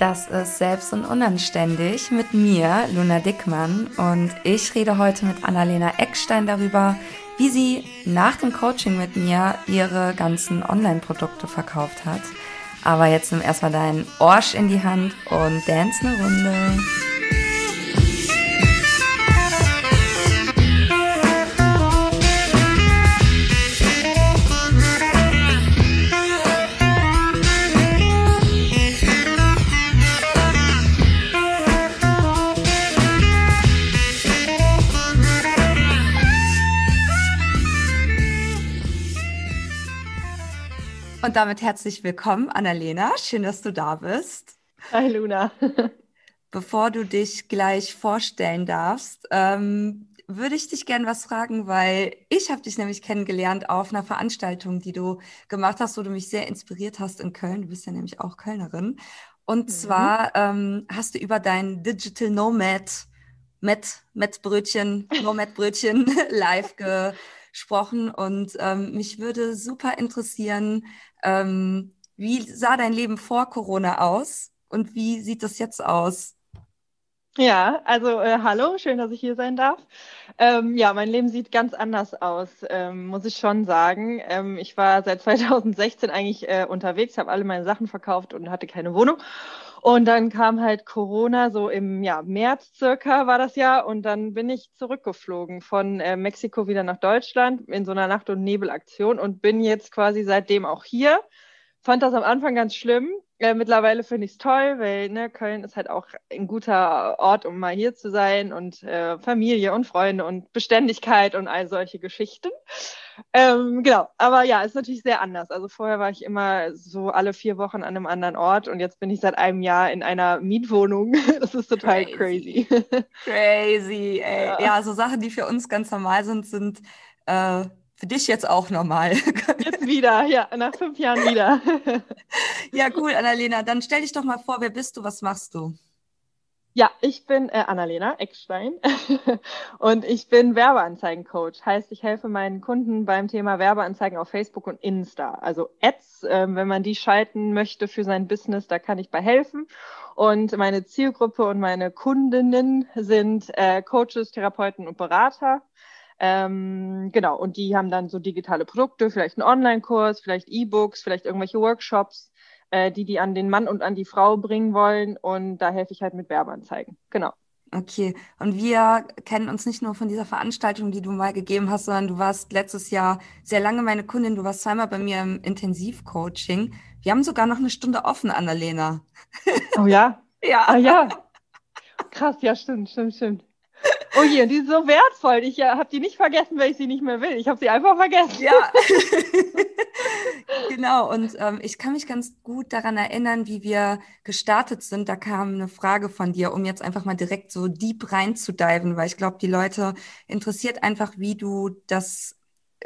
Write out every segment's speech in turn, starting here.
Das ist Selbst und Unanständig mit mir, Luna Dickmann. Und ich rede heute mit Annalena Eckstein darüber, wie sie nach dem Coaching mit mir ihre ganzen Online-Produkte verkauft hat. Aber jetzt nimm erstmal deinen Orsch in die Hand und dance eine Runde. Und damit herzlich willkommen, Annalena. Schön, dass du da bist. Hi, Luna. Bevor du dich gleich vorstellen darfst, ähm, würde ich dich gerne was fragen, weil ich habe dich nämlich kennengelernt auf einer Veranstaltung, die du gemacht hast, wo du mich sehr inspiriert hast in Köln. Du bist ja nämlich auch Kölnerin. Und mhm. zwar ähm, hast du über dein Digital Nomad Met, Met Brötchen, Nomad Brötchen live gesprochen. Und ähm, mich würde super interessieren, ähm, wie sah dein Leben vor Corona aus und wie sieht das jetzt aus? Ja, also äh, hallo, schön, dass ich hier sein darf. Ähm, ja, mein Leben sieht ganz anders aus, ähm, muss ich schon sagen. Ähm, ich war seit 2016 eigentlich äh, unterwegs, habe alle meine Sachen verkauft und hatte keine Wohnung. Und dann kam halt Corona, so im ja, März circa war das ja. Und dann bin ich zurückgeflogen von äh, Mexiko wieder nach Deutschland in so einer Nacht- und Nebelaktion und bin jetzt quasi seitdem auch hier. Fand das am Anfang ganz schlimm, äh, mittlerweile finde ich es toll, weil ne, Köln ist halt auch ein guter Ort, um mal hier zu sein und äh, Familie und Freunde und Beständigkeit und all solche Geschichten. Ähm, genau, aber ja, ist natürlich sehr anders. Also vorher war ich immer so alle vier Wochen an einem anderen Ort und jetzt bin ich seit einem Jahr in einer Mietwohnung. Das ist total crazy. Crazy, crazy ey. Ja. ja, so Sachen, die für uns ganz normal sind, sind äh, für dich jetzt auch normal. Jetzt wieder, ja, nach fünf Jahren wieder. ja, cool, Annalena. Dann stell dich doch mal vor, wer bist du, was machst du? Ja, ich bin äh, Annalena Eckstein und ich bin Werbeanzeigencoach. Heißt, ich helfe meinen Kunden beim Thema Werbeanzeigen auf Facebook und Insta. Also Ads, äh, wenn man die schalten möchte für sein Business, da kann ich bei helfen. Und meine Zielgruppe und meine Kundinnen sind äh, Coaches, Therapeuten und Berater. Ähm, genau, und die haben dann so digitale Produkte, vielleicht einen Online-Kurs, vielleicht E-Books, vielleicht irgendwelche Workshops, äh, die die an den Mann und an die Frau bringen wollen. Und da helfe ich halt mit Werbeanzeigen. Genau. Okay, und wir kennen uns nicht nur von dieser Veranstaltung, die du mal gegeben hast, sondern du warst letztes Jahr sehr lange meine Kundin. Du warst zweimal bei mir im Intensivcoaching. Wir haben sogar noch eine Stunde offen, Annalena. Oh ja? ja. Ah, ja. Krass, ja, stimmt, stimmt, stimmt. Oh je, die ist so wertvoll. Ich äh, habe die nicht vergessen, weil ich sie nicht mehr will. Ich habe sie einfach vergessen. Ja. genau. Und ähm, ich kann mich ganz gut daran erinnern, wie wir gestartet sind. Da kam eine Frage von dir, um jetzt einfach mal direkt so deep reinzudiven, weil ich glaube, die Leute interessiert einfach, wie du das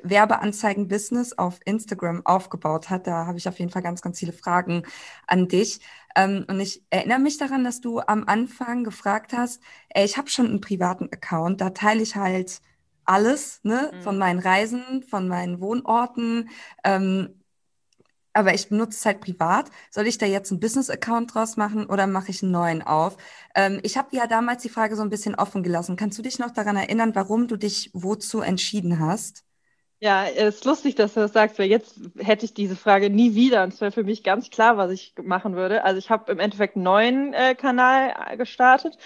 Werbeanzeigen-Business auf Instagram aufgebaut hat. Da habe ich auf jeden Fall ganz, ganz viele Fragen an dich. Ähm, und ich erinnere mich daran, dass du am Anfang gefragt hast, ey, ich habe schon einen privaten Account, da teile ich halt alles, ne, mhm. von meinen Reisen, von meinen Wohnorten. Ähm, aber ich benutze es halt privat. Soll ich da jetzt einen Business-Account draus machen oder mache ich einen neuen auf? Ähm, ich habe ja damals die Frage so ein bisschen offen gelassen. Kannst du dich noch daran erinnern, warum du dich wozu entschieden hast? Ja, es ist lustig, dass du das sagst, weil jetzt hätte ich diese Frage nie wieder. Und es wäre für mich ganz klar, was ich machen würde. Also ich habe im Endeffekt einen neuen äh, Kanal äh, gestartet.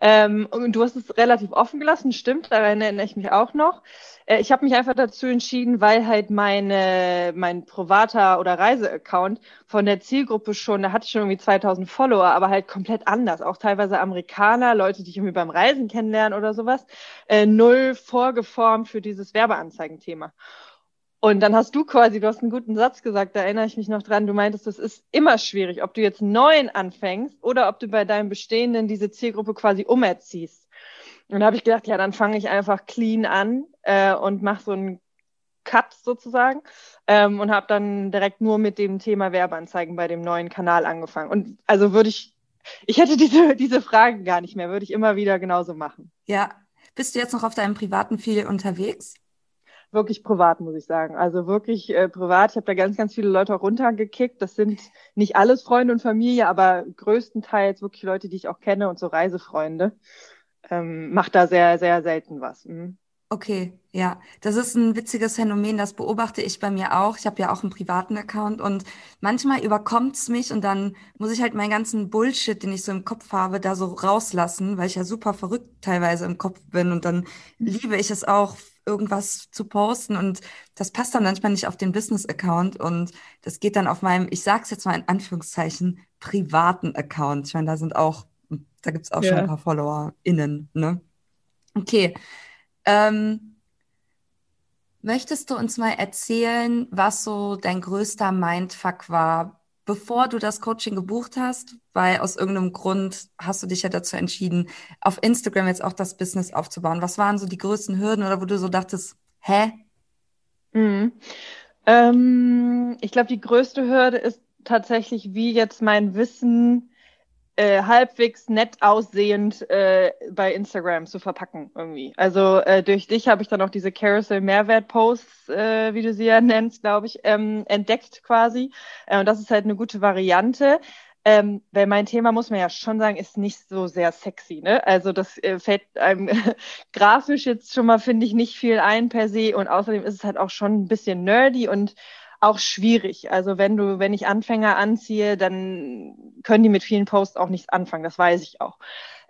Ähm, und du hast es relativ offen gelassen, stimmt, daran erinnere ich mich auch noch. Äh, ich habe mich einfach dazu entschieden, weil halt meine, mein privater oder Reiseaccount von der Zielgruppe schon, da hatte ich schon irgendwie 2000 Follower, aber halt komplett anders. Auch teilweise Amerikaner, Leute, die ich irgendwie beim Reisen kennenlernen oder sowas, äh, null vorgeformt für dieses Werbeanzeigenthema. Und dann hast du quasi, du hast einen guten Satz gesagt, da erinnere ich mich noch dran, du meintest, es ist immer schwierig, ob du jetzt neuen anfängst oder ob du bei deinem Bestehenden diese Zielgruppe quasi umerziehst. Und da habe ich gedacht, ja, dann fange ich einfach clean an äh, und mache so einen Cut sozusagen ähm, und habe dann direkt nur mit dem Thema Werbeanzeigen bei dem neuen Kanal angefangen. Und also würde ich, ich hätte diese, diese Fragen gar nicht mehr, würde ich immer wieder genauso machen. Ja. Bist du jetzt noch auf deinem privaten Feed unterwegs? Wirklich privat, muss ich sagen. Also wirklich äh, privat. Ich habe da ganz, ganz viele Leute auch runtergekickt. Das sind nicht alles Freunde und Familie, aber größtenteils wirklich Leute, die ich auch kenne und so Reisefreunde. Ähm, macht da sehr, sehr selten was. Mhm. Okay, ja, das ist ein witziges Phänomen, das beobachte ich bei mir auch. Ich habe ja auch einen privaten Account und manchmal überkommt's mich und dann muss ich halt meinen ganzen Bullshit, den ich so im Kopf habe, da so rauslassen, weil ich ja super verrückt teilweise im Kopf bin und dann liebe ich es auch, irgendwas zu posten und das passt dann manchmal nicht auf den Business-Account und das geht dann auf meinem, ich sag's jetzt mal in Anführungszeichen, privaten Account. Ich meine, da sind auch, da gibt's auch schon ein Ja. paar FollowerInnen, ne? Okay. Ähm, möchtest du uns mal erzählen, was so dein größter Mindfuck war, bevor du das Coaching gebucht hast? Weil aus irgendeinem Grund hast du dich ja dazu entschieden, auf Instagram jetzt auch das Business aufzubauen. Was waren so die größten Hürden oder wo du so dachtest, hä? Mhm. Ähm, ich glaube, die größte Hürde ist tatsächlich, wie jetzt mein Wissen äh, halbwegs nett aussehend äh, bei Instagram zu verpacken irgendwie. Also äh, durch dich habe ich dann auch diese Carousel Mehrwert Posts, äh, wie du sie ja nennst, glaube ich, ähm, entdeckt quasi. Äh, und das ist halt eine gute Variante. Ähm, weil mein Thema, muss man ja schon sagen, ist nicht so sehr sexy. Ne? Also das äh, fällt einem grafisch jetzt schon mal, finde ich, nicht viel ein per se. Und außerdem ist es halt auch schon ein bisschen nerdy und auch schwierig. Also wenn du, wenn ich Anfänger anziehe, dann können die mit vielen Posts auch nichts anfangen. Das weiß ich auch.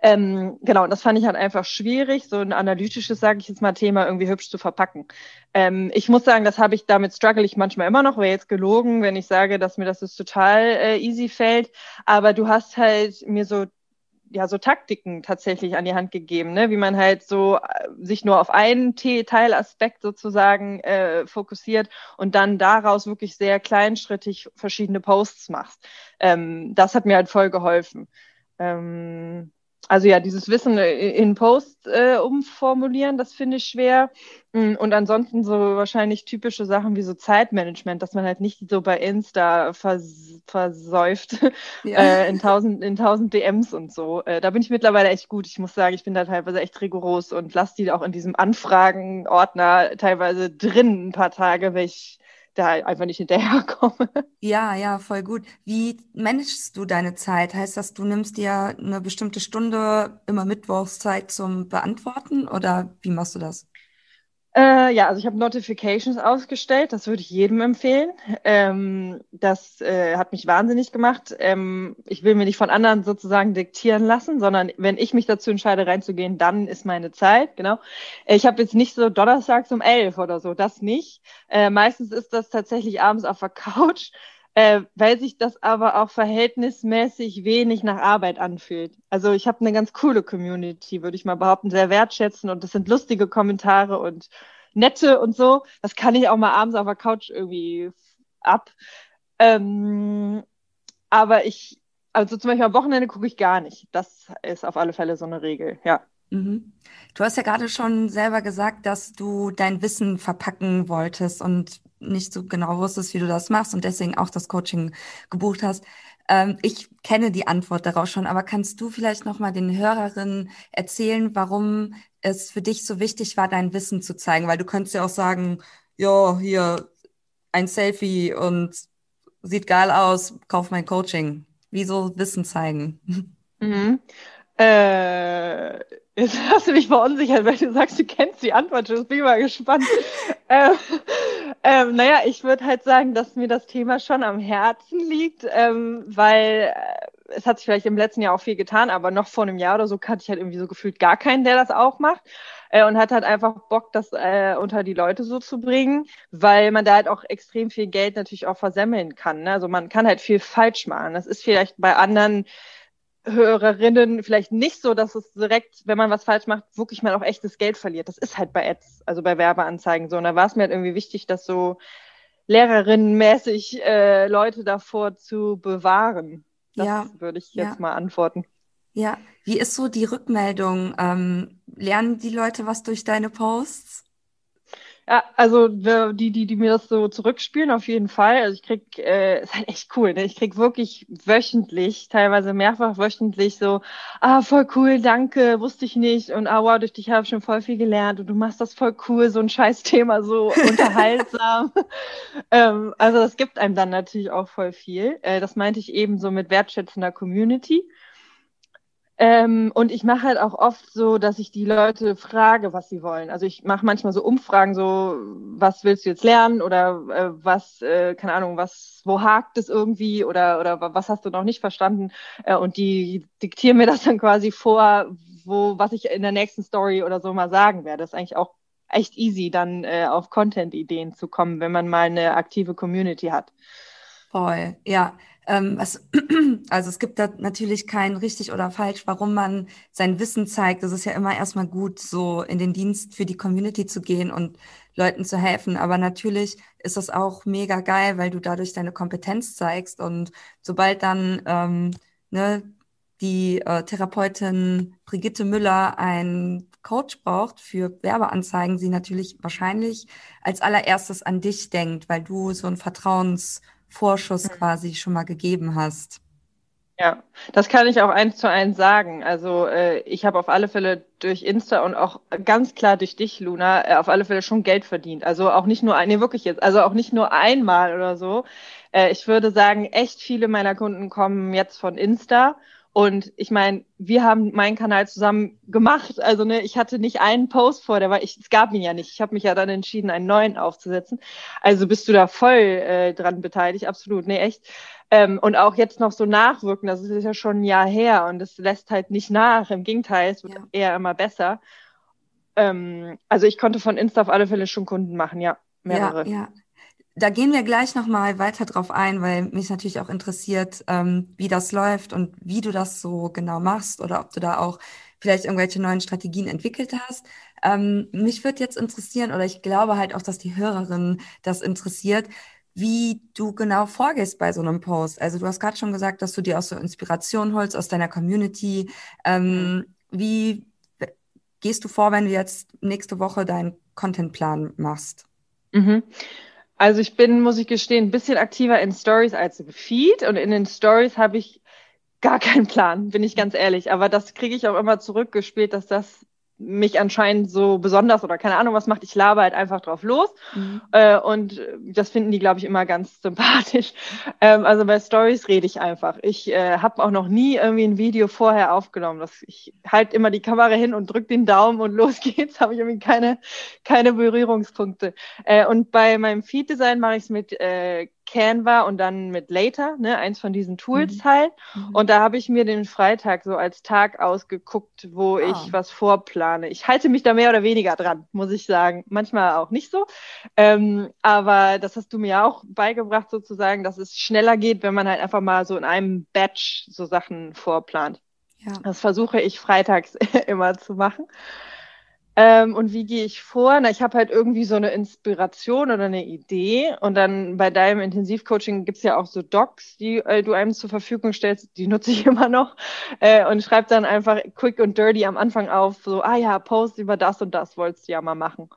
Ähm, genau, und das fand ich halt einfach schwierig, so ein analytisches, sage ich jetzt mal, Thema irgendwie hübsch zu verpacken. Ähm, ich muss sagen, das habe ich, damit struggle ich manchmal immer noch, wäre jetzt gelogen, wenn ich sage, dass mir das jetzt total äh, easy fällt. Aber du hast halt mir so ja so Taktiken tatsächlich an die Hand gegeben, ne? wie man halt so äh, sich nur auf einen Te Teilaspekt sozusagen äh, fokussiert und dann daraus wirklich sehr kleinschrittig verschiedene Posts machst. Ähm, das hat mir halt voll geholfen. Ähm, also ja, dieses Wissen in Post äh, umformulieren, das finde ich schwer. Mm, und ansonsten so wahrscheinlich typische Sachen wie so Zeitmanagement, dass man halt nicht so bei Insta vers versäuft Ja. äh, in tausend in tausend DMs und so. Äh, da bin ich mittlerweile echt gut. Ich muss sagen, ich bin da teilweise echt rigoros und lasse die auch in diesem Anfragenordner teilweise drin ein paar Tage, weil ich da einfach nicht hinterherkomme. Ja, ja, voll gut. Wie managst du deine Zeit? Heißt das, du nimmst dir eine bestimmte Stunde immer Mittwochs Zeit zum Beantworten oder wie machst du das? Äh, ja, also ich habe Notifications ausgestellt, das würde ich jedem empfehlen. Ähm, das äh, hat mich wahnsinnig gemacht. Ähm, ich will mir nicht von anderen sozusagen diktieren lassen, sondern wenn ich mich dazu entscheide, reinzugehen, dann ist meine Zeit, genau. Ich habe jetzt nicht so donnerstags um elf oder so, das nicht. Äh, meistens ist das tatsächlich abends auf der Couch. Äh, weil sich das aber auch verhältnismäßig wenig nach Arbeit anfühlt. Also ich habe eine ganz coole Community, würde ich mal behaupten, sehr wertschätzen und das sind lustige Kommentare und nette und so. Das kann ich auch mal abends auf der Couch irgendwie ab. Ähm, aber ich, also zum Beispiel am Wochenende gucke ich gar nicht. Das ist auf alle Fälle so eine Regel, ja. Mhm. Du hast ja gerade schon selber gesagt, dass du dein Wissen verpacken wolltest und nicht so genau wusstest, wie du das machst und deswegen auch das Coaching gebucht hast. Ähm, ich kenne die Antwort darauf schon, aber kannst du vielleicht noch mal den Hörerinnen erzählen, warum es für dich so wichtig war, dein Wissen zu zeigen? Weil du könntest ja auch sagen, ja, hier ein Selfie und sieht geil aus, kauf mein Coaching. Wieso Wissen zeigen? Mhm. Äh, jetzt hast du mich verunsichert, weil du sagst, du kennst die Antwort. Jetzt bin ich mal gespannt. ähm, ähm, naja, ich würde halt sagen, dass mir das Thema schon am Herzen liegt, ähm, weil äh, es hat sich vielleicht im letzten Jahr auch viel getan, aber noch vor einem Jahr oder so kannte ich halt irgendwie so gefühlt gar keinen, der das auch macht. Äh, und hat halt einfach Bock, das äh, unter die Leute so zu bringen, weil man da halt auch extrem viel Geld natürlich auch versemmeln kann. Ne? Also man kann halt viel falsch machen. Das ist vielleicht bei anderen Hörerinnen vielleicht nicht so, dass es direkt, wenn man was falsch macht, wirklich mal auch echtes Geld verliert. Das ist halt bei Ads, also bei Werbeanzeigen so. Und da war es mir halt irgendwie wichtig, das so lehrerinnenmäßig äh, Leute davor zu bewahren. Das Ja, würde ich ja. jetzt mal antworten. Ja, wie ist so die Rückmeldung? Ähm, lernen die Leute was durch deine Posts? Ja, also die, die, die mir das so zurückspielen, auf jeden Fall. Also ich krieg, äh, ist halt echt cool. Ne? Ich krieg wirklich wöchentlich, teilweise mehrfach wöchentlich so, ah, voll cool, danke, wusste ich nicht. Und ah, wow, durch dich habe ich schon voll viel gelernt und du machst das voll cool, so ein Scheißthema, so unterhaltsam. ähm, also das gibt einem dann natürlich auch voll viel. Äh, das meinte ich eben so mit wertschätzender Community. Ähm, und ich mache halt auch oft so, dass ich die Leute frage, was sie wollen. Also ich mache manchmal so Umfragen, so was willst du jetzt lernen oder äh, was, äh, keine Ahnung, was, wo hakt es irgendwie oder oder was hast du noch nicht verstanden? Äh, und die diktieren mir das dann quasi vor, wo was ich in der nächsten Story oder so mal sagen werde. Das ist eigentlich auch echt easy, dann äh, auf Content-Ideen zu kommen, wenn man mal eine aktive Community hat. Voll, ja. Ähm, was, also es gibt da natürlich kein richtig oder falsch, warum man sein Wissen zeigt. Es ist ja immer erstmal gut, so in den Dienst für die Community zu gehen und Leuten zu helfen. Aber natürlich ist das auch mega geil, weil du dadurch deine Kompetenz zeigst. Und sobald dann ähm, ne, die äh, Therapeutin Brigitte Müller einen Coach braucht für Werbeanzeigen, sie natürlich wahrscheinlich als allererstes an dich denkt, weil du so ein Vertrauens Vorschuss mhm. quasi schon mal gegeben hast. Ja, das kann ich auch eins zu eins sagen. Also äh, ich habe auf alle Fälle durch Insta und auch ganz klar durch dich, Luna, äh, auf alle Fälle schon Geld verdient. Also auch nicht nur, nee, wirklich jetzt, also auch nicht nur einmal oder so. Äh, ich würde sagen, echt viele meiner Kunden kommen jetzt von Insta und ich meine, wir haben meinen Kanal zusammen gemacht. Also ne, ich hatte nicht einen Post vor, der war, ich, es gab ihn ja nicht. Ich habe mich ja dann entschieden, einen neuen aufzusetzen. Also bist du da voll äh, dran beteiligt, absolut. Nee, echt. Ähm, und auch jetzt noch so nachwirken, das ist ja schon ein Jahr her und es lässt halt nicht nach. Im Gegenteil, es wird ja. eher immer besser. Ähm, also ich konnte von Insta auf alle Fälle schon Kunden machen, ja. Mehrere. Ja, ja da gehen wir gleich nochmal weiter drauf ein, weil mich natürlich auch interessiert, ähm, wie das läuft und wie du das so genau machst oder ob du da auch vielleicht irgendwelche neuen Strategien entwickelt hast. Ähm, mich würde jetzt interessieren, oder ich glaube halt auch, dass die Hörerinnen das interessiert, wie du genau vorgehst bei so einem Post. Also du hast gerade schon gesagt, dass du dir auch so Inspiration holst aus deiner Community. Ähm, wie gehst du vor, wenn du jetzt nächste Woche deinen Contentplan machst? Mhm. Also ich bin, muss ich gestehen, ein bisschen aktiver in Stories als im Feed und in den Stories habe ich gar keinen Plan, bin ich ganz ehrlich. Aber das kriege ich auch immer zurückgespielt, dass das mich anscheinend so besonders oder keine Ahnung was macht. Ich laber halt einfach drauf los. Mhm. Äh, und das finden die, glaube ich, immer ganz sympathisch. Ähm, also bei Stories rede ich einfach. Ich äh, habe auch noch nie irgendwie ein Video vorher aufgenommen. Das, ich halte immer die Kamera hin und drücke den Daumen und los geht's. Habe ich irgendwie keine, keine Berührungspunkte. Äh, und bei meinem Feed-Design mache ich es mit äh, Canva und dann mit Later, ne, eins von diesen Tools mhm. halt. Mhm. Und da habe ich mir den Freitag so als Tag ausgeguckt, wo ah. ich was vorplane. Ich halte mich da mehr oder weniger dran, muss ich sagen. Manchmal auch nicht so. Ähm, aber das hast du mir auch beigebracht, sozusagen, dass es schneller geht, wenn man halt einfach mal so in einem Batch so Sachen vorplant. Ja. Das versuche ich freitags immer zu machen. Ähm, und wie gehe ich vor? Na, ich habe halt irgendwie so eine Inspiration oder eine Idee. Und dann bei deinem Intensivcoaching gibt's ja auch so Docs, die äh, du einem zur Verfügung stellst. Die nutze ich immer noch. Äh, und schreib dann einfach quick und dirty am Anfang auf, so, ah ja, Post über das und das wolltest du ja mal machen.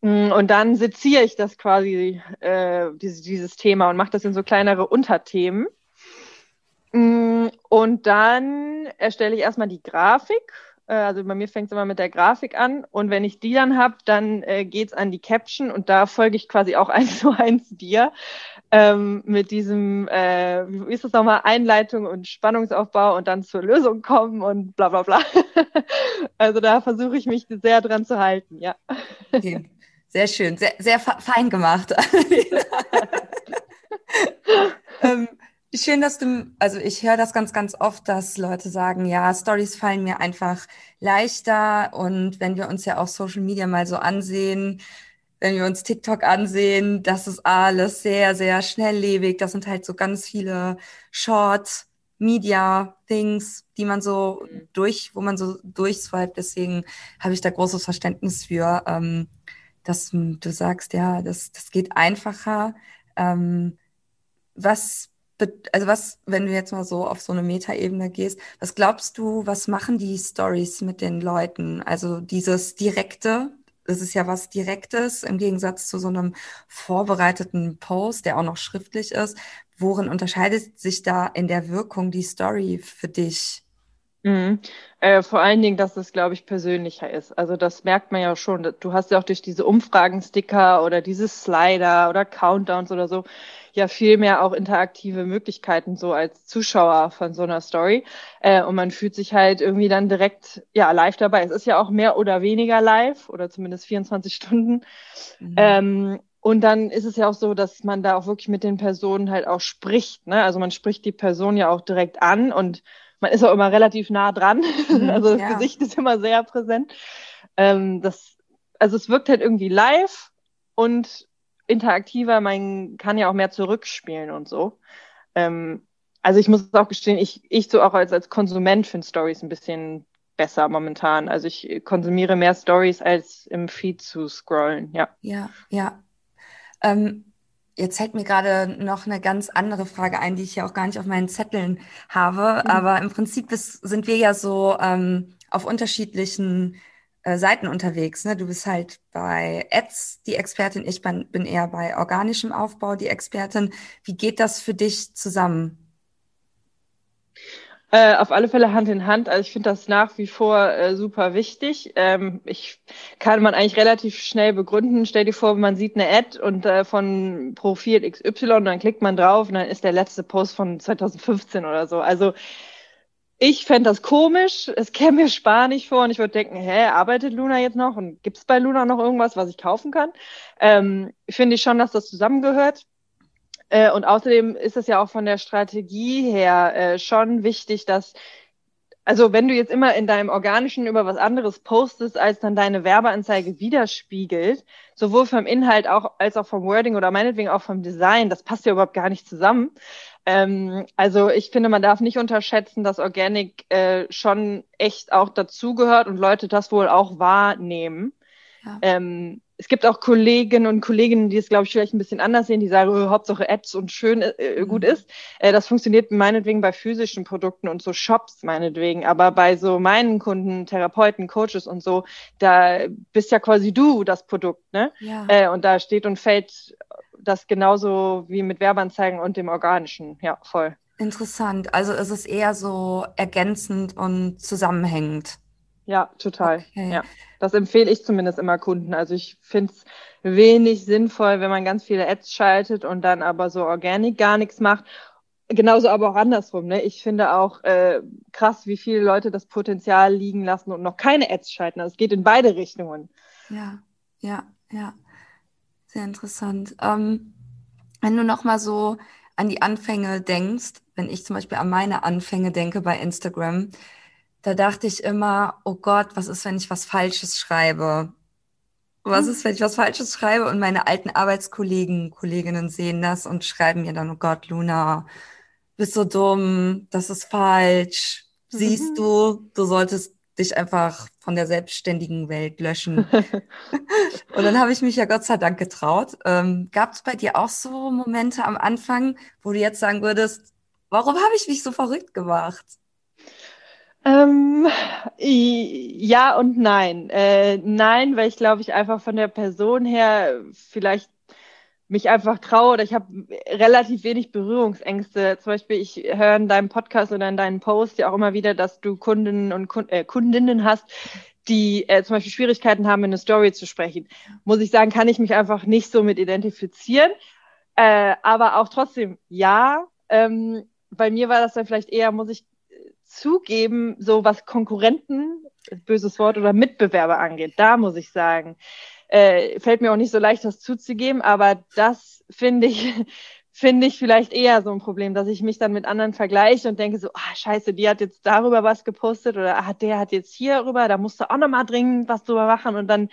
Mm, und dann seziere ich das quasi, äh, dieses, dieses Thema und mache das in so kleinere Unterthemen. Mm, und dann erstelle ich erstmal die Grafik also bei mir fängt es immer mit der Grafik an und wenn ich die dann habe, dann äh, geht es an die Caption und da folge ich quasi auch eins zu eins dir ähm, mit diesem, äh, wie ist das nochmal, Einleitung und Spannungsaufbau und dann zur Lösung kommen und bla bla bla. also da versuche ich mich sehr dran zu halten, ja. Okay. Sehr schön, sehr, sehr fein gemacht. Schön, dass du, also ich höre das ganz, ganz oft, dass Leute sagen, ja, Stories fallen mir einfach leichter und wenn wir uns ja auch Social Media mal so ansehen, wenn wir uns TikTok ansehen, das ist alles sehr, sehr schnelllebig. Das sind halt so ganz viele Short Media Things, die man so mhm. durch, wo man so durchswipet. Deswegen habe ich da großes Verständnis für, ähm, dass du sagst, ja, das, das geht einfacher. Ähm, was also was, wenn du jetzt mal so auf so eine Metaebene gehst, was glaubst du, was machen die Stories mit den Leuten? Also dieses direkte, es ist ja was Direktes im Gegensatz zu so einem vorbereiteten Post, der auch noch schriftlich ist. Worin unterscheidet sich da in der Wirkung die Story für dich? Mhm. Äh, vor allen Dingen, dass es, glaube ich, persönlicher ist. Also das merkt man ja schon. Du hast ja auch durch diese Umfragensticker oder diese Slider oder Countdowns oder so ja viel mehr auch interaktive Möglichkeiten so als Zuschauer von so einer Story. Äh, und man fühlt sich halt irgendwie dann direkt ja live dabei. Es ist ja auch mehr oder weniger live oder zumindest 24 Stunden. Mhm. Ähm, und dann ist es ja auch so, dass man da auch wirklich mit den Personen halt auch spricht. Ne? Also man spricht die Person ja auch direkt an und man ist auch immer relativ nah dran. Mhm, also das ja. Gesicht ist immer sehr präsent. Ähm, das, also es wirkt halt irgendwie live und interaktiver. Man kann ja auch mehr zurückspielen und so. Ähm, also ich muss auch gestehen, ich, ich so auch als, als Konsument finde Stories ein bisschen besser momentan. Also ich konsumiere mehr Stories als im Feed zu scrollen, ja. Ja, ja. Ähm, Jetzt hält mir gerade noch eine ganz andere Frage ein, die ich ja auch gar nicht auf meinen Zetteln habe. Mhm. Aber im Prinzip ist, sind wir ja so ähm, auf unterschiedlichen äh, Seiten unterwegs. Ne? Du bist halt bei Ads die Expertin, ich bin, bin eher bei organischem Aufbau die Expertin. Wie geht das für dich zusammen? Äh, auf alle Fälle Hand in Hand. Also ich finde das nach wie vor äh, super wichtig. Ähm, ich kann man eigentlich relativ schnell begründen. Stell dir vor, man sieht eine Ad und äh, von Profil XY und dann klickt man drauf und dann ist der letzte Post von 2015 oder so. Also ich fände das komisch. Es käme mir spanisch vor und ich würde denken, hä, arbeitet Luna jetzt noch und gibt es bei Luna noch irgendwas, was ich kaufen kann? Ähm, Finde ich schon, dass das zusammengehört. Äh, und außerdem ist es ja auch von der Strategie her äh, schon wichtig, dass also wenn du jetzt immer in deinem Organischen über was anderes postest, als dann deine Werbeanzeige widerspiegelt, sowohl vom Inhalt auch als auch vom Wording oder meinetwegen auch vom Design, das passt ja überhaupt gar nicht zusammen. Ähm, also ich finde, man darf nicht unterschätzen, dass Organic äh, schon echt auch dazugehört und Leute das wohl auch wahrnehmen. Ja. Ähm, es gibt auch Kolleginnen und Kolleginnen, die es, glaube ich, vielleicht ein bisschen anders sehen, die sagen, oh, Hauptsache Apps und schön äh, gut mhm. ist. Äh, das funktioniert meinetwegen bei physischen Produkten und so Shops meinetwegen. Aber bei so meinen Kunden, Therapeuten, Coaches und so, da bist ja quasi du das Produkt, ne? Ja. Äh, und da steht und fällt das genauso wie mit Werbeanzeigen und dem Organischen. Ja, voll. Interessant. Also ist es eher so ergänzend und zusammenhängend. Ja, total. Okay. Ja. Das empfehle ich zumindest immer Kunden. Also ich finde es wenig sinnvoll, wenn man ganz viele Ads schaltet und dann aber so Organic gar nichts macht. Genauso aber auch andersrum. Ne? Ich finde auch äh, krass, wie viele Leute das Potenzial liegen lassen und noch keine Ads schalten. Also es geht in beide Richtungen. Ja, ja, ja. Sehr interessant. Ähm, wenn du noch mal so an die Anfänge denkst, wenn ich zum Beispiel an meine Anfänge denke bei Instagram, da dachte ich immer, oh Gott, was ist, wenn ich was Falsches schreibe? Was ist, wenn ich was Falsches schreibe und meine alten Arbeitskollegen, Kolleginnen sehen das und schreiben mir dann, oh Gott, Luna, bist so dumm, das ist falsch. Siehst mhm. du, du solltest dich einfach von der selbstständigen Welt löschen. und dann habe ich mich ja Gott sei Dank getraut. Ähm, Gab es bei dir auch so Momente am Anfang, wo du jetzt sagen würdest, warum habe ich mich so verrückt gemacht? Ähm, ja und nein. Äh, nein, weil ich glaube, ich einfach von der Person her vielleicht mich einfach traue oder ich habe relativ wenig Berührungsängste. Zum Beispiel, ich höre in deinem Podcast oder in deinen Posts ja auch immer wieder, dass du Kundinnen und Kund äh, Kundinnen hast, die äh, zum Beispiel Schwierigkeiten haben, in eine Story zu sprechen. Muss ich sagen, kann ich mich einfach nicht so mit identifizieren. Äh, aber auch trotzdem, ja. Ähm, bei mir war das dann vielleicht eher, muss ich zugeben, so was Konkurrenten, böses Wort, oder Mitbewerber angeht. Da muss ich sagen, äh, fällt mir auch nicht so leicht, das zuzugeben, aber das finde ich, finde ich vielleicht eher so ein Problem, dass ich mich dann mit anderen vergleiche und denke so, ah, scheiße, die hat jetzt darüber was gepostet oder ah, der hat jetzt hierüber, da musst du auch nochmal dringend was drüber machen und dann,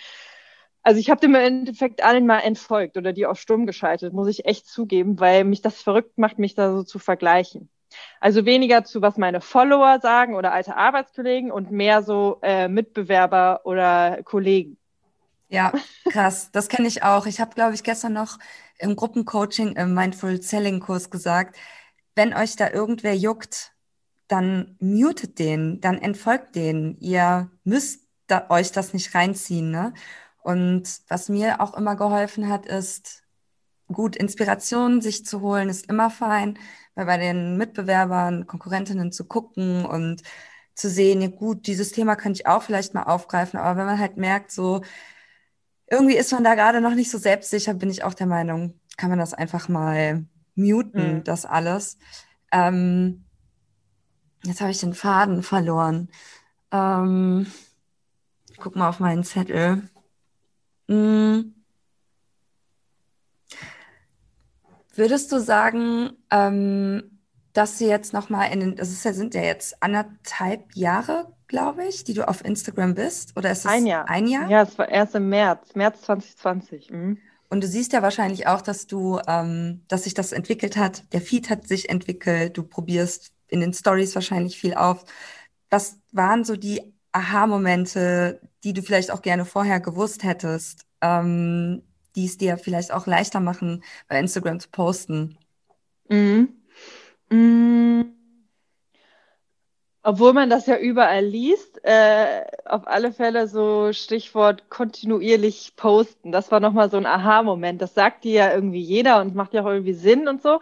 also ich habe dem im Endeffekt allen mal entfolgt oder die auf Stumm geschaltet, muss ich echt zugeben, weil mich das verrückt macht, mich da so zu vergleichen. Also weniger zu, was meine Follower sagen oder alte Arbeitskollegen und mehr so äh, Mitbewerber oder Kollegen. Ja, krass. Das kenne ich auch. Ich habe, glaube ich, gestern noch im Gruppencoaching im Mindful Selling Kurs gesagt, wenn euch da irgendwer juckt, dann mutet den, dann entfolgt den. Ihr müsst da, euch das nicht reinziehen. Ne? Und was mir auch immer geholfen hat, ist, gut, Inspiration sich zu holen, ist immer fein, weil bei den Mitbewerbern, Konkurrentinnen zu gucken und zu sehen, ja gut, dieses Thema könnte ich auch vielleicht mal aufgreifen, aber wenn man halt merkt, so irgendwie ist man da gerade noch nicht so selbstsicher, bin ich auch der Meinung, kann man das einfach mal muten, mhm. das alles. Ähm, jetzt habe ich den Faden verloren. Ähm, ich guck mal auf meinen Zettel. Hm. Würdest du sagen, ähm, dass sie jetzt noch mal in den, das ist ja, sind ja jetzt anderthalb Jahre, glaube ich, die du auf Instagram bist, oder ist es ein Jahr? Ein Jahr? Ja, es war erst im März, März 2020. Mhm. Und du siehst ja wahrscheinlich auch, dass du, ähm, dass sich das entwickelt hat. Der Feed hat sich entwickelt. Du probierst in den Stories wahrscheinlich viel auf. Was waren so die Aha-Momente, die du vielleicht auch gerne vorher gewusst hättest, ähm, die es dir vielleicht auch leichter machen, bei Instagram zu posten? Mhm. Mhm. Obwohl man das ja überall liest, äh, auf alle Fälle so Stichwort kontinuierlich posten. Das war nochmal so ein Aha-Moment. Das sagt dir ja irgendwie jeder und macht ja auch irgendwie Sinn und so.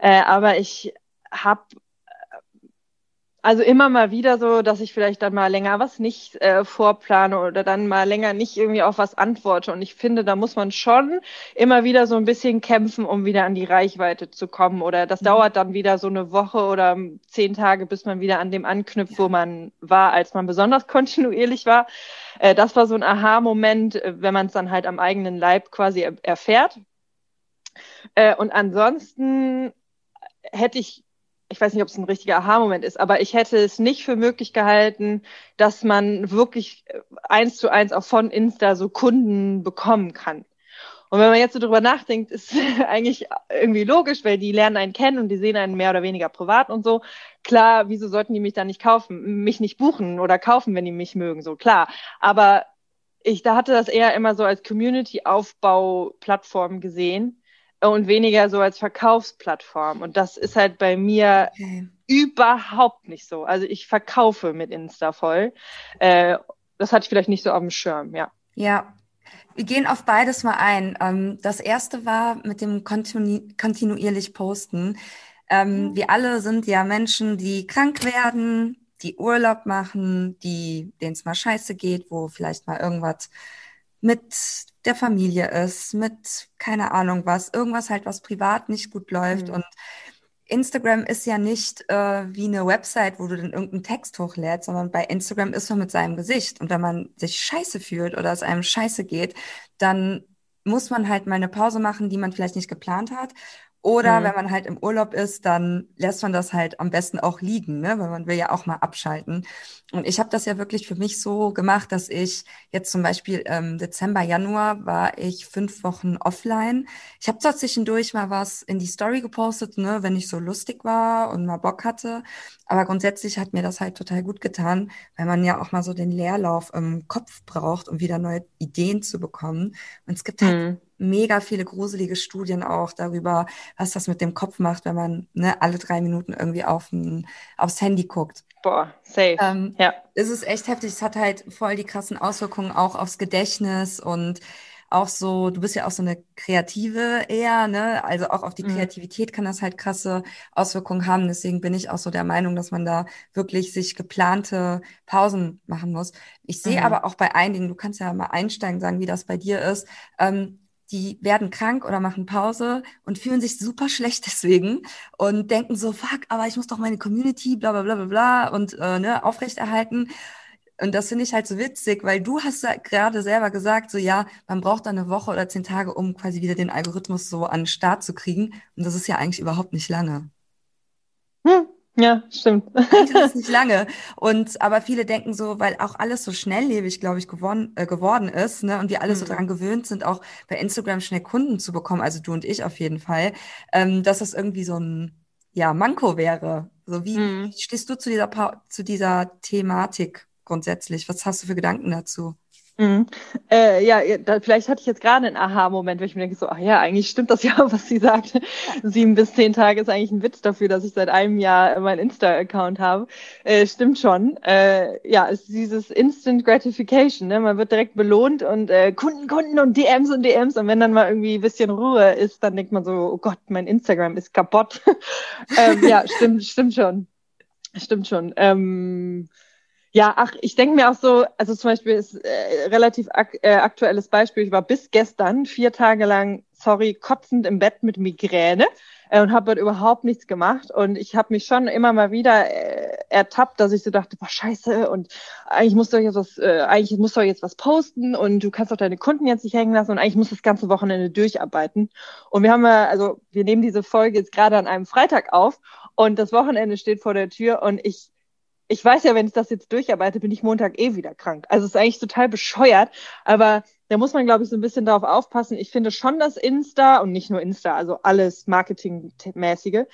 Äh, aber ich habe also immer mal wieder so, dass ich vielleicht dann mal länger was nicht äh, vorplane oder dann mal länger nicht irgendwie auf was antworte. Und ich finde, da muss man schon immer wieder so ein bisschen kämpfen, um wieder an die Reichweite zu kommen. Oder das mhm. dauert dann wieder so eine Woche oder zehn Tage, bis man wieder an dem anknüpft, wo man war, als man besonders kontinuierlich war. Äh, das war so ein Aha-Moment, äh, wenn man es dann halt am eigenen Leib quasi erfährt. Äh, und ansonsten hätte ich ich weiß nicht, ob es ein richtiger Aha-Moment ist, aber ich hätte es nicht für möglich gehalten, dass man wirklich äh, eins zu eins auch von Insta so Kunden bekommen kann. Und wenn man jetzt so drüber nachdenkt, ist eigentlich irgendwie logisch, weil die lernen einen kennen und die sehen einen mehr oder weniger privat und so. Klar, wieso sollten die mich dann nicht kaufen, mich nicht buchen oder kaufen, wenn die mich mögen, so klar. Aber ich da hatte das eher immer so als Community-Aufbau-Plattform gesehen und weniger so als Verkaufsplattform. Und das ist halt bei mir okay. überhaupt nicht so. Also ich verkaufe mit Insta voll. Äh, das hatte ich vielleicht nicht so auf dem Schirm, ja. Ja. Wir gehen auf beides mal ein. Ähm, das erste war mit dem kontinu kontinuierlich Posten. Ähm, mhm. Wir alle sind ja Menschen, die krank werden, die Urlaub machen, die, denen es mal scheiße geht, wo vielleicht mal irgendwas mit der Familie ist, mit keine Ahnung was, irgendwas halt, was privat nicht gut läuft. Mhm. Und Instagram ist ja nicht äh, wie eine Website, wo du dann irgendeinen Text hochlädst, sondern bei Instagram ist man mit seinem Gesicht. Und wenn man sich scheiße fühlt oder es einem scheiße geht, dann muss man halt mal eine Pause machen, die man vielleicht nicht geplant hat. Oder mhm. wenn man halt im Urlaub ist, dann lässt man das halt am besten auch liegen, ne? weil man will ja auch mal abschalten. Und ich habe das ja wirklich für mich so gemacht, dass ich jetzt zum Beispiel im Dezember, Januar war ich fünf Wochen offline. Ich habe zwar zwischendurch mal was in die Story gepostet, ne, wenn ich so lustig war und mal Bock hatte. Aber grundsätzlich hat mir das halt total gut getan, weil man ja auch mal so den Leerlauf im Kopf braucht, um wieder neue Ideen zu bekommen. Und es gibt halt mhm mega viele gruselige Studien auch darüber, was das mit dem Kopf macht, wenn man ne, alle drei Minuten irgendwie auf ein, aufs Handy guckt. Boah, safe. Ähm, ja. Es ist echt heftig. Es hat halt voll die krassen Auswirkungen auch aufs Gedächtnis und auch so, du bist ja auch so eine Kreative eher, ne? Also auch auf die mhm. Kreativität kann das halt krasse Auswirkungen haben. Deswegen bin ich auch so der Meinung, dass man da wirklich sich geplante Pausen machen muss. Ich sehe mhm. aber auch bei einigen, du kannst ja mal einsteigen, sagen, wie das bei dir ist. Ähm, die werden krank oder machen Pause und fühlen sich super schlecht deswegen und denken so, fuck, aber ich muss doch meine Community, bla bla bla bla bla und äh, ne, aufrechterhalten. Und das finde ich halt so witzig, weil du hast ja gerade selber gesagt, so ja, man braucht dann eine Woche oder zehn Tage, um quasi wieder den Algorithmus so an den Start zu kriegen. Und das ist ja eigentlich überhaupt nicht lange. Hm, ja, stimmt. Eigentlich ist nicht lange. Und aber viele denken so, weil auch alles so schnelllebig, glaube ich, geworden, äh, geworden ist, ne, und wir alle mhm. so daran gewöhnt sind, auch bei Instagram schnell Kunden zu bekommen, also du und ich auf jeden Fall, ähm, dass das irgendwie so ein ja, Manko wäre. So wie, mhm. wie stehst du zu dieser pa zu dieser Thematik grundsätzlich? Was hast du für Gedanken dazu? Mhm. Äh, ja, da, vielleicht hatte ich jetzt gerade einen Aha-Moment, weil ich mir denke so, ach ja, eigentlich stimmt das ja, was sie sagte. Sieben bis zehn Tage ist eigentlich ein Witz dafür, dass ich seit einem Jahr meinen Insta-Account habe. Äh, stimmt schon. Äh, ja, es ist dieses Instant Gratification. Ne? Man wird direkt belohnt und äh, Kunden, Kunden und DMs und DMs. Und wenn dann mal irgendwie ein bisschen Ruhe ist, dann denkt man so, oh Gott, mein Instagram ist kaputt. ähm, ja, stimmt, stimmt schon. Stimmt schon. Ähm, ja, ach, ich denke mir auch so, also zum Beispiel ist äh, relativ ak äh, aktuelles Beispiel, ich war bis gestern vier Tage lang, sorry, kotzend im Bett mit Migräne äh, und habe dort überhaupt nichts gemacht. Und ich habe mich schon immer mal wieder äh, ertappt, dass ich so dachte, boah, scheiße, und eigentlich musst du jetzt was, äh, eigentlich musst du jetzt was posten und du kannst auch deine Kunden jetzt nicht hängen lassen und eigentlich musst du das ganze Wochenende durcharbeiten. Und wir haben ja, also wir nehmen diese Folge jetzt gerade an einem Freitag auf und das Wochenende steht vor der Tür und ich ich weiß ja, wenn ich das jetzt durcharbeite, bin ich Montag eh wieder krank. Also es ist eigentlich total bescheuert, aber da muss man, glaube ich, so ein bisschen darauf aufpassen. Ich finde schon, dass Insta und nicht nur Insta, also alles Marketingmäßige,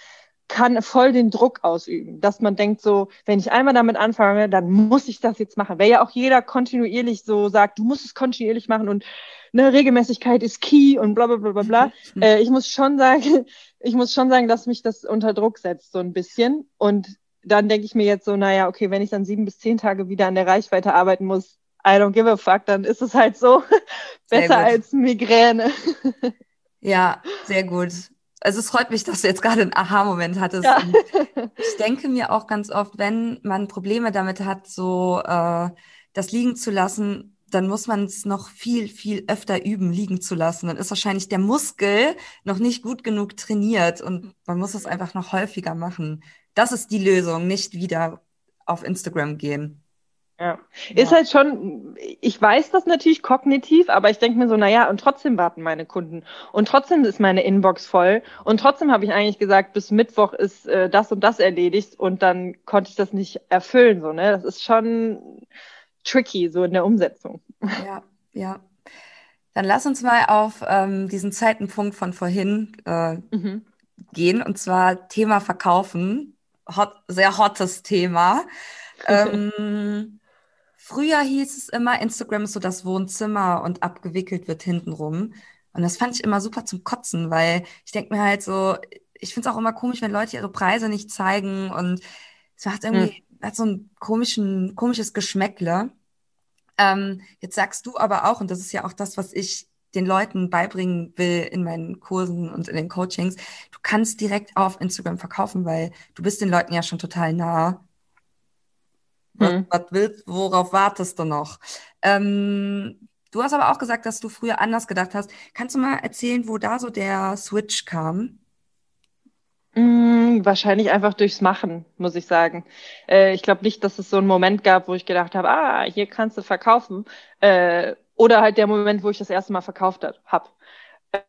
kann voll den Druck ausüben, dass man denkt so, wenn ich einmal damit anfange, dann muss ich das jetzt machen. Weil ja auch jeder kontinuierlich so sagt, du musst es kontinuierlich machen und ne, Regelmäßigkeit ist key und bla bla bla bla bla. Mhm. Äh, ich muss schon sagen, ich muss schon sagen, dass mich das unter Druck setzt so ein bisschen und dann denke ich mir jetzt so, naja, okay, wenn ich dann sieben bis zehn Tage wieder an der Reichweite arbeiten muss, I don't give a fuck, dann ist es halt so besser als Migräne. ja, sehr gut. Also es freut mich, dass du jetzt gerade einen Aha-Moment hattest. Ja. ich denke mir auch ganz oft, wenn man Probleme damit hat, so äh, das liegen zu lassen, dann muss man es noch viel, viel öfter üben, liegen zu lassen. Dann ist wahrscheinlich der Muskel noch nicht gut genug trainiert und man muss es einfach noch häufiger machen. Das ist die Lösung, nicht wieder auf Instagram gehen. Ja. ja. Ist halt schon, ich weiß das natürlich kognitiv, aber ich denke mir so, naja, und trotzdem warten meine Kunden. Und trotzdem ist meine Inbox voll. Und trotzdem habe ich eigentlich gesagt, bis Mittwoch ist äh, das und das erledigt und dann konnte ich das nicht erfüllen. So, ne? Das ist schon tricky, so in der Umsetzung. Ja, ja. Dann lass uns mal auf ähm, diesen Zeitenpunkt von vorhin äh, mhm. gehen, und zwar Thema Verkaufen hot, sehr hottes Thema. ähm, früher hieß es immer, Instagram ist so das Wohnzimmer und abgewickelt wird hintenrum. Und das fand ich immer super zum Kotzen, weil ich denke mir halt so, ich finde es auch immer komisch, wenn Leute ihre Preise nicht zeigen und es macht irgendwie, hm. hat so ein komischen, komisches Geschmäckle. Ähm, jetzt sagst du aber auch, und das ist ja auch das, was ich den Leuten beibringen will in meinen Kursen und in den Coachings, du kannst direkt auf Instagram verkaufen, weil du bist den Leuten ja schon total nah. Was, hm. was willst, worauf wartest du noch? Ähm, du hast aber auch gesagt, dass du früher anders gedacht hast. Kannst du mal erzählen, wo da so der Switch kam? Mm, wahrscheinlich einfach durchs Machen, muss ich sagen. Äh, ich glaube nicht, dass es so einen Moment gab, wo ich gedacht habe, ah, hier kannst du verkaufen. Äh, oder halt der Moment, wo ich das erste Mal verkauft habe.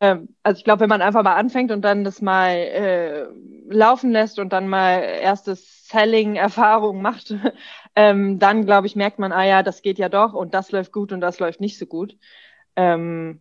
Ähm, also ich glaube, wenn man einfach mal anfängt und dann das mal äh, laufen lässt und dann mal erstes Selling-Erfahrung macht, ähm, dann glaube ich, merkt man, ah ja, das geht ja doch und das läuft gut und das läuft nicht so gut. Ähm,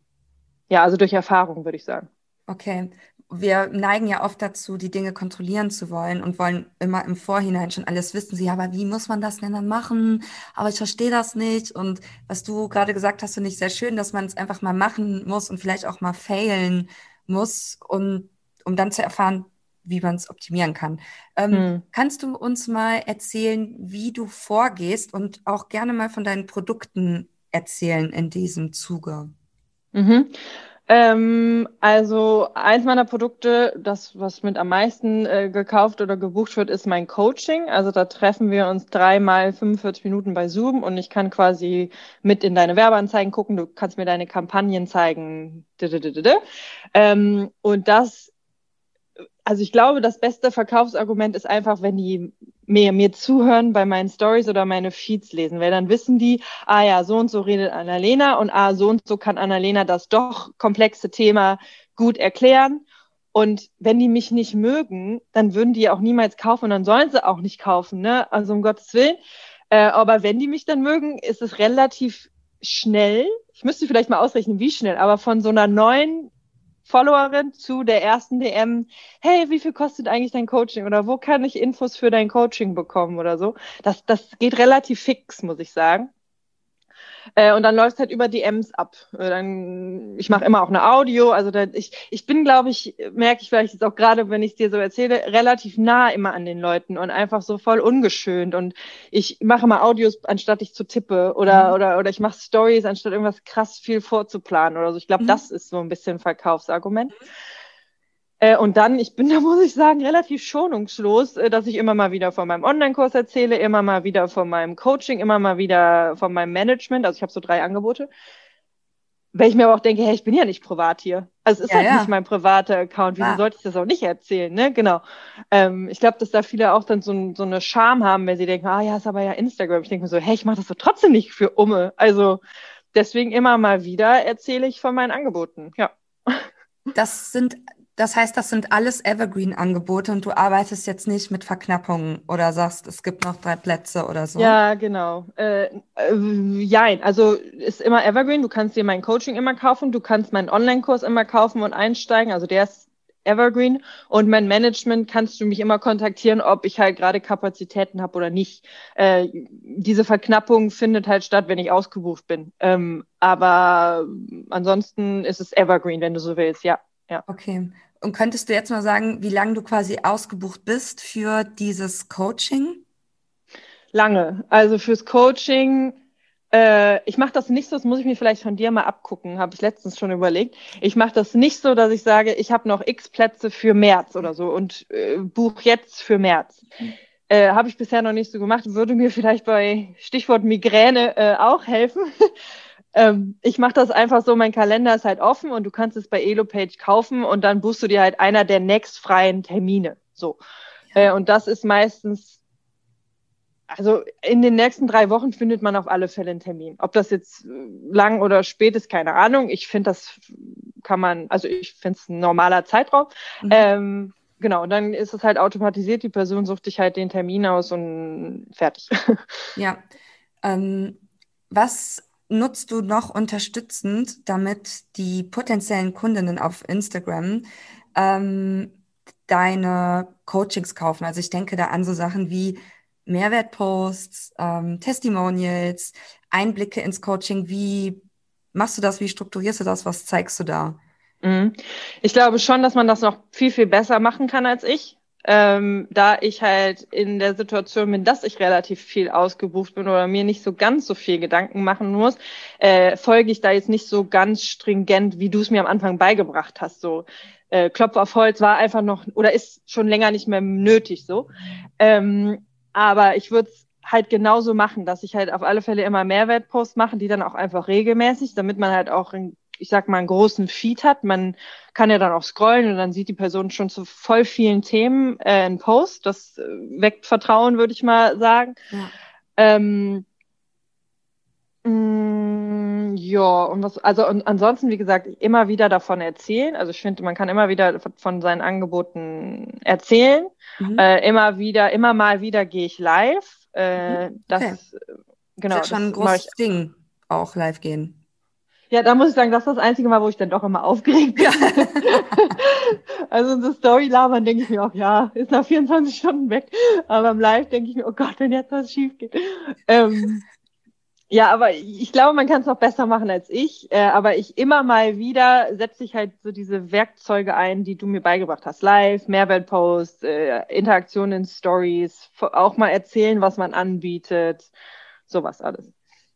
ja, also durch Erfahrung würde ich sagen. Okay wir neigen ja oft dazu, die Dinge kontrollieren zu wollen und wollen immer im Vorhinein schon alles wissen. Sie, aber wie muss man das denn dann machen? Aber ich verstehe das nicht. Und was du gerade gesagt hast, finde ich sehr schön, dass man es einfach mal machen muss und vielleicht auch mal failen muss, und, um dann zu erfahren, wie man es optimieren kann. Ähm, hm. Kannst du uns mal erzählen, wie du vorgehst und auch gerne mal von deinen Produkten erzählen in diesem Zuge? Mhm. Ähm, also eins meiner Produkte, das was mit am meisten äh, gekauft oder gebucht wird, ist mein Coaching. Also da treffen wir uns dreimal 45 Minuten bei Zoom und ich kann quasi mit in deine Werbeanzeigen gucken. Du kannst mir deine Kampagnen zeigen. Ähm, und das also ich glaube, das beste Verkaufsargument ist einfach, wenn die mir, mir zuhören bei meinen Stories oder meine Feeds lesen, weil dann wissen die, ah ja, so und so redet Annalena und ah, so und so kann Annalena das doch komplexe Thema gut erklären. Und wenn die mich nicht mögen, dann würden die auch niemals kaufen und dann sollen sie auch nicht kaufen, ne? Also um Gottes Willen. Äh, aber wenn die mich dann mögen, ist es relativ schnell. Ich müsste vielleicht mal ausrechnen, wie schnell, aber von so einer neuen Followerin zu der ersten DM, hey, wie viel kostet eigentlich dein Coaching oder wo kann ich Infos für dein Coaching bekommen oder so. Das, das geht relativ fix, muss ich sagen. Äh, und dann läuft halt über DMs ab. Äh, dann, ich mache immer auch eine Audio. Also da, ich, ich bin, glaube ich, merke ich vielleicht jetzt auch gerade, wenn ich es dir so erzähle, relativ nah immer an den Leuten und einfach so voll ungeschönt. Und ich mache mal Audios, anstatt ich zu tippe oder, mhm. oder, oder ich mache Stories, anstatt irgendwas krass viel vorzuplanen oder so. Ich glaube, mhm. das ist so ein bisschen Verkaufsargument. Mhm. Äh, und dann, ich bin da, muss ich sagen, relativ schonungslos, äh, dass ich immer mal wieder von meinem Online-Kurs erzähle, immer mal wieder von meinem Coaching, immer mal wieder von meinem Management. Also ich habe so drei Angebote. Weil ich mir aber auch denke, hey, ich bin ja nicht privat hier. Also es ist ja, halt ja. nicht mein privater Account. Wieso ah. sollte ich das auch nicht erzählen? Ne? Genau. Ähm, ich glaube, dass da viele auch dann so, so eine Scham haben, wenn sie denken, ah ja, ist aber ja Instagram. Ich denke mir so, hey, ich mache das doch trotzdem nicht für Umme. Also deswegen immer mal wieder erzähle ich von meinen Angeboten. Ja. Das sind das heißt, das sind alles Evergreen-Angebote und du arbeitest jetzt nicht mit Verknappungen oder sagst, es gibt noch drei Plätze oder so. Ja, genau. Äh, äh, jein, also ist immer Evergreen. Du kannst dir mein Coaching immer kaufen, du kannst meinen Online-Kurs immer kaufen und einsteigen. Also der ist Evergreen und mein Management kannst du mich immer kontaktieren, ob ich halt gerade Kapazitäten habe oder nicht. Äh, diese Verknappung findet halt statt, wenn ich ausgebucht bin. Ähm, aber ansonsten ist es Evergreen, wenn du so willst, ja. Ja. Okay. Und könntest du jetzt mal sagen, wie lange du quasi ausgebucht bist für dieses Coaching? Lange. Also fürs Coaching, äh, ich mache das nicht so, das muss ich mir vielleicht von dir mal abgucken, habe ich letztens schon überlegt. Ich mache das nicht so, dass ich sage, ich habe noch x Plätze für März oder so und äh, buch jetzt für März. Äh, habe ich bisher noch nicht so gemacht, würde mir vielleicht bei Stichwort Migräne äh, auch helfen. Ähm, ich mache das einfach so, mein Kalender ist halt offen und du kannst es bei EloPage kaufen und dann buchst du dir halt einer der nächstfreien Termine. So. Ja. Äh, und das ist meistens, also in den nächsten drei Wochen findet man auf alle Fälle einen Termin. Ob das jetzt lang oder spät ist, keine Ahnung. Ich finde, das kann man, also ich finde es ein normaler Zeitraum. Mhm. Ähm, genau, und dann ist es halt automatisiert, die Person sucht dich halt den Termin aus und fertig. Ja. Ähm, was nutzt du noch unterstützend, damit die potenziellen Kundinnen auf Instagram ähm, deine Coachings kaufen? Also ich denke da an so Sachen wie Mehrwertposts, ähm, Testimonials, Einblicke ins Coaching. Wie machst du das? Wie strukturierst du das? Was zeigst du da? Mhm. Ich glaube schon, dass man das noch viel, viel besser machen kann als ich ähm, da ich halt in der Situation bin, dass ich relativ viel ausgebucht bin oder mir nicht so ganz so viel Gedanken machen muss, äh, folge ich da jetzt nicht so ganz stringent, wie du es mir am Anfang beigebracht hast. So äh, Klopf auf Holz war einfach noch oder ist schon länger nicht mehr nötig so. Ähm, aber ich würde es halt genauso machen, dass ich halt auf alle Fälle immer Mehrwertposts mache, die dann auch einfach regelmäßig, damit man halt auch in ich sag mal, einen großen Feed hat. Man kann ja dann auch scrollen und dann sieht die Person schon zu voll vielen Themen äh, einen Post. Das äh, weckt Vertrauen, würde ich mal sagen. Ja. Ähm, mm, ja, und was, also und ansonsten, wie gesagt, immer wieder davon erzählen. Also ich finde, man kann immer wieder von seinen Angeboten erzählen. Mhm. Äh, immer wieder, immer mal wieder gehe ich live. Äh, mhm. okay. Das, genau. Das ist schon ein großes Ding, auch live gehen. Ja, da muss ich sagen, das ist das einzige Mal, wo ich dann doch immer aufgeregt bin. also so Story labern denke ich mir auch, ja, ist nach 24 Stunden weg. Aber im Live denke ich mir, oh Gott, wenn jetzt was schief geht. Ähm, ja, aber ich glaube, man kann es noch besser machen als ich. Äh, aber ich immer mal wieder setze ich halt so diese Werkzeuge ein, die du mir beigebracht hast. Live, Mehrwertpost, äh, Interaktion in Stories, auch mal erzählen, was man anbietet, sowas alles.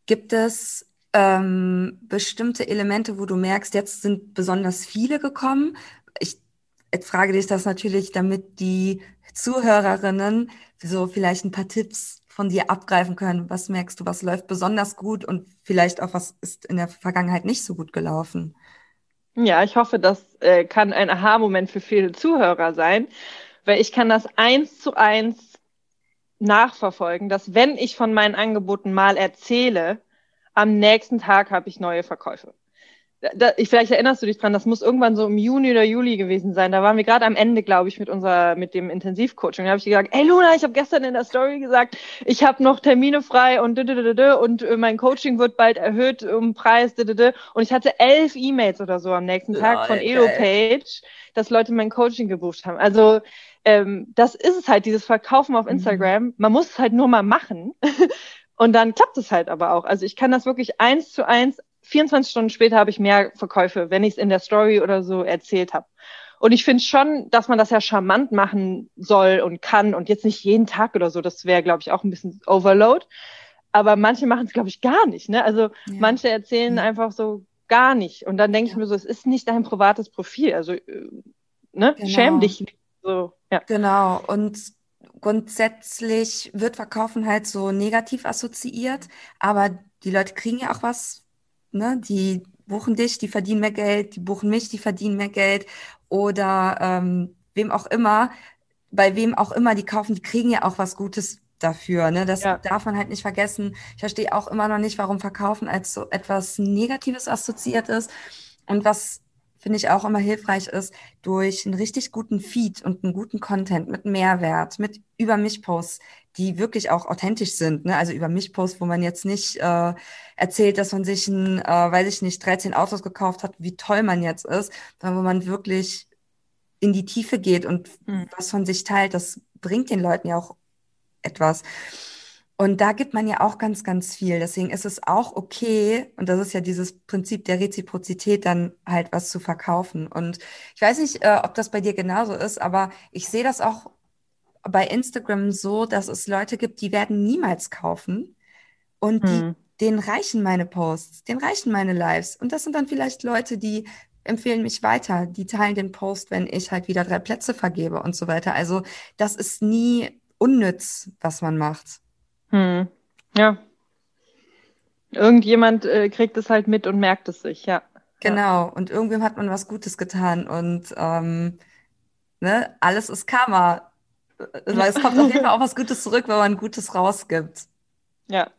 Gibt es ähm, bestimmte Elemente, wo du merkst, jetzt sind besonders viele gekommen? Ich jetzt frage dich das natürlich, damit die Zuhörerinnen so vielleicht ein paar Tipps von dir abgreifen können. Was merkst du, was läuft besonders gut und vielleicht auch was ist in der Vergangenheit nicht so gut gelaufen? Ja, ich hoffe, das äh, kann ein Aha-Moment für viele Zuhörer sein, weil ich kann das eins zu eins nachverfolgen, dass wenn ich von meinen Angeboten mal erzähle, am nächsten Tag habe ich neue Verkäufe. Da, ich, vielleicht erinnerst du dich dran, das muss irgendwann so im Juni oder Juli gewesen sein. Da waren wir gerade am Ende, glaube ich, mit unserer, mit dem Intensivcoaching. Da habe ich gesagt, ey Luna, ich habe gestern in der Story gesagt, ich habe noch Termine frei und und äh, mein Coaching wird bald erhöht um Preis und ich hatte elf E-Mails oder so am nächsten Tag von EloPage, dass Leute mein Coaching gebucht haben. Also ähm, das ist es halt, dieses Verkaufen auf mhm. Instagram. Man muss es halt nur mal machen. Und dann klappt es halt aber auch. Also ich kann das wirklich eins zu eins, 24 Stunden später habe ich mehr Verkäufe, wenn ich es in der Story oder so erzählt habe. Und ich finde schon, dass man das ja charmant machen soll und kann und jetzt nicht jeden Tag oder so. Das wäre, glaube ich, auch ein bisschen Overload. Aber manche machen es, glaube ich, gar nicht. Ne? Also ja. manche erzählen ja. einfach so gar nicht. Und dann denke ja. ich mir so, es ist nicht dein privates Profil. Also äh, ne? Genau. schäm dich nicht. So, ja. Genau. Und grundsätzlich wird Verkaufen halt so negativ assoziiert, aber die Leute kriegen ja auch was, ne? Die buchen dich, die verdienen mehr Geld, die buchen mich, die verdienen mehr Geld oder ähm, wem auch immer, bei wem auch immer die kaufen, die kriegen ja auch was Gutes dafür. Ne? Das ja. darf man halt nicht vergessen. Ich verstehe auch immer noch nicht, warum Verkaufen als so etwas Negatives assoziiert ist. Und was finde ich auch immer hilfreich ist, durch einen richtig guten Feed und einen guten Content mit Mehrwert, mit über mich Posts, die wirklich auch authentisch sind. Ne? Also über mich Posts, wo man jetzt nicht äh, erzählt, dass man sich ein, äh, weiß ich nicht, 13 Autos gekauft hat, wie toll man jetzt ist, sondern wo man wirklich in die Tiefe geht und mhm. was von sich teilt, das bringt den Leuten ja auch etwas. Und da gibt man ja auch ganz, ganz viel. Deswegen ist es auch okay, und das ist ja dieses Prinzip der Reziprozität, dann halt was zu verkaufen. Und ich weiß nicht, äh, ob das bei dir genauso ist, aber ich sehe das auch bei Instagram so, dass es Leute gibt, die werden niemals kaufen. Und die, hm. denen reichen meine Posts, denen reichen meine Lives. Und das sind dann vielleicht Leute, die empfehlen mich weiter, die teilen den Post, wenn ich halt wieder drei Plätze vergebe und so weiter. Also das ist nie unnütz, was man macht. Hm. Ja. Irgendjemand äh, kriegt es halt mit und merkt es sich, ja. Genau, und irgendwem hat man was Gutes getan und ähm, ne, alles ist Karma. Weil es kommt auf jeden Fall auch was Gutes zurück, wenn man Gutes rausgibt. Ja.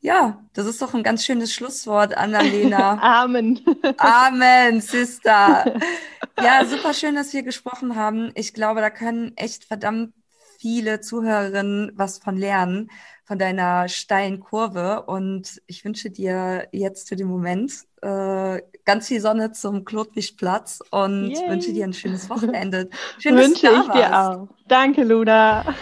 Ja, das ist doch ein ganz schönes Schlusswort, Annalena. Amen. Amen, Sister. Ja, super schön, dass wir gesprochen haben. Ich glaube, da können echt verdammt viele Zuhörerinnen was von lernen, von deiner steilen Kurve. Und ich wünsche dir jetzt für den Moment äh, ganz viel Sonne zum Klotwigplatz und Yay. wünsche dir ein schönes Wochenende. Schön, wünsche ich warst. dir auch. Danke, Luna.